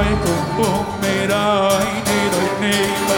I cùng buông mê I need đôi